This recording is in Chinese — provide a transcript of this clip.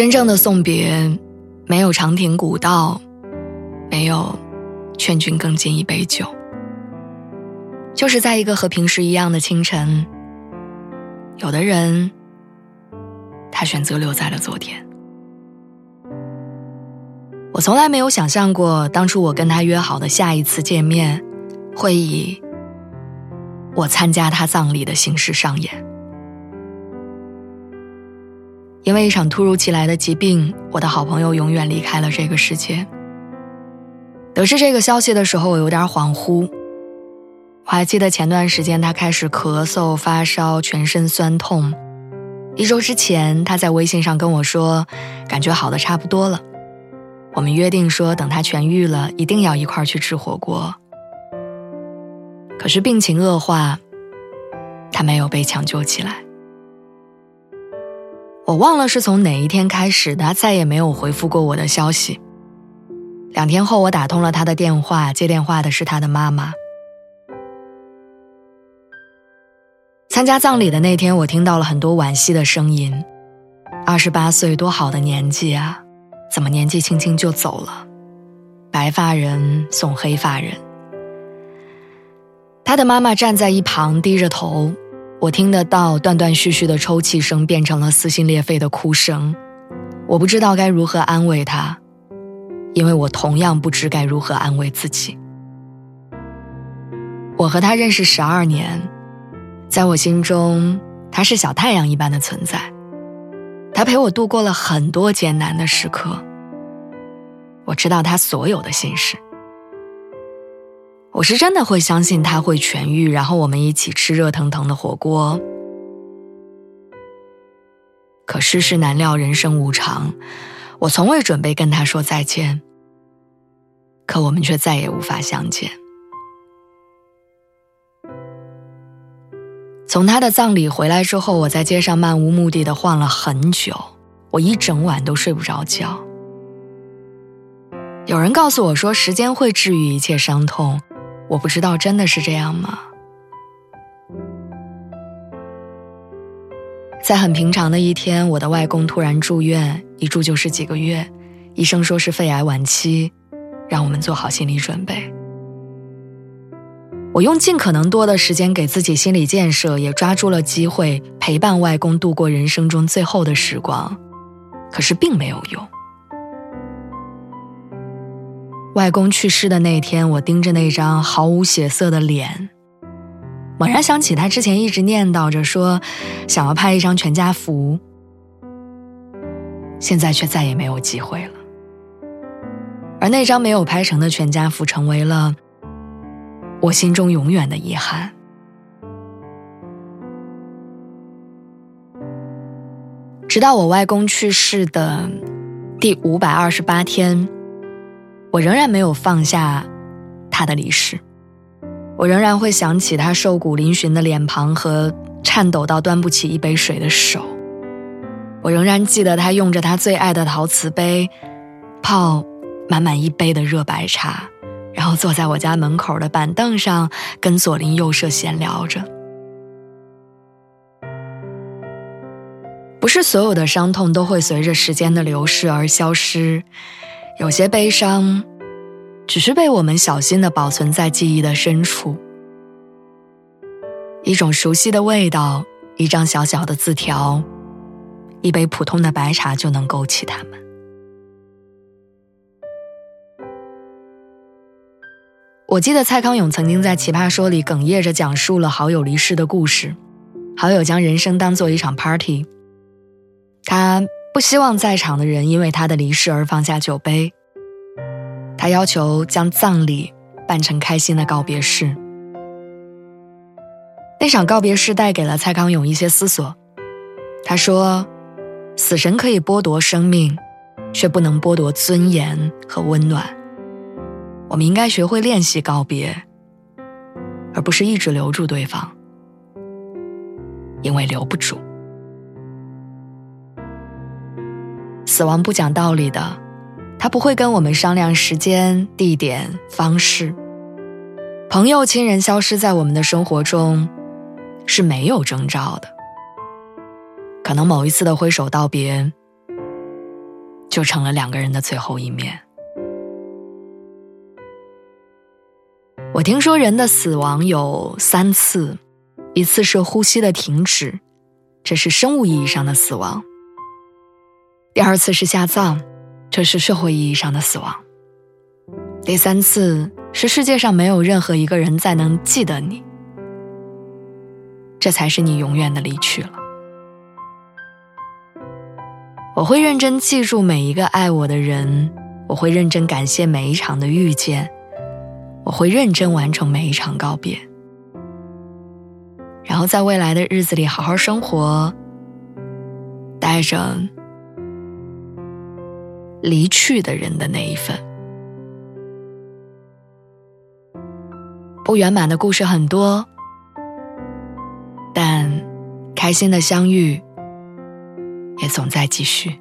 真正的送别，没有长亭古道，没有劝君更尽一杯酒，就是在一个和平时一样的清晨。有的人，他选择留在了昨天。我从来没有想象过，当初我跟他约好的下一次见面，会以我参加他葬礼的形式上演。因为一场突如其来的疾病，我的好朋友永远离开了这个世界。得知这个消息的时候，我有点恍惚。我还记得前段时间他开始咳嗽、发烧、全身酸痛。一周之前，他在微信上跟我说，感觉好的差不多了。我们约定说，等他痊愈了，一定要一块去吃火锅。可是病情恶化，他没有被抢救起来。我忘了是从哪一天开始，他再也没有回复过我的消息。两天后，我打通了他的电话，接电话的是他的妈妈。参加葬礼的那天，我听到了很多惋惜的声音。二十八岁，多好的年纪啊，怎么年纪轻轻就走了？白发人送黑发人。他的妈妈站在一旁，低着头。我听得到断断续续的抽泣声变成了撕心裂肺的哭声，我不知道该如何安慰他，因为我同样不知该如何安慰自己。我和他认识十二年，在我心中，他是小太阳一般的存在，他陪我度过了很多艰难的时刻。我知道他所有的心事。我是真的会相信他会痊愈，然后我们一起吃热腾腾的火锅。可世事难料，人生无常，我从未准备跟他说再见。可我们却再也无法相见。从他的葬礼回来之后，我在街上漫无目的的晃了很久，我一整晚都睡不着觉。有人告诉我说，时间会治愈一切伤痛。我不知道真的是这样吗？在很平常的一天，我的外公突然住院，一住就是几个月，医生说是肺癌晚期，让我们做好心理准备。我用尽可能多的时间给自己心理建设，也抓住了机会陪伴外公度过人生中最后的时光，可是并没有用。外公去世的那天，我盯着那张毫无血色的脸，猛然想起他之前一直念叨着说想要拍一张全家福，现在却再也没有机会了。而那张没有拍成的全家福，成为了我心中永远的遗憾。直到我外公去世的第五百二十八天。我仍然没有放下他的离世，我仍然会想起他瘦骨嶙峋的脸庞和颤抖到端不起一杯水的手，我仍然记得他用着他最爱的陶瓷杯，泡满满一杯的热白茶，然后坐在我家门口的板凳上跟左邻右舍闲聊着。不是所有的伤痛都会随着时间的流逝而消失。有些悲伤，只是被我们小心的保存在记忆的深处。一种熟悉的味道，一张小小的字条，一杯普通的白茶就能勾起它们。我记得蔡康永曾经在《奇葩说》里哽咽着讲述了好友离世的故事。好友将人生当做一场 party，他。不希望在场的人因为他的离世而放下酒杯。他要求将葬礼办成开心的告别式。那场告别式带给了蔡康永一些思索。他说：“死神可以剥夺生命，却不能剥夺尊严和温暖。我们应该学会练习告别，而不是一直留住对方，因为留不住。死亡不讲道理的，他不会跟我们商量时间、地点、方式。朋友、亲人消失在我们的生活中，是没有征兆的。”可能某一次的挥手道别，就成了两个人的最后一面。我听说人的死亡有三次，一次是呼吸的停止，这是生物意义上的死亡；第二次是下葬，这是社会意义上的死亡；第三次是世界上没有任何一个人再能记得你，这才是你永远的离去了。我会认真记住每一个爱我的人，我会认真感谢每一场的遇见，我会认真完成每一场告别，然后在未来的日子里好好生活，带着离去的人的那一份。不圆满的故事很多，但开心的相遇。也总在继续。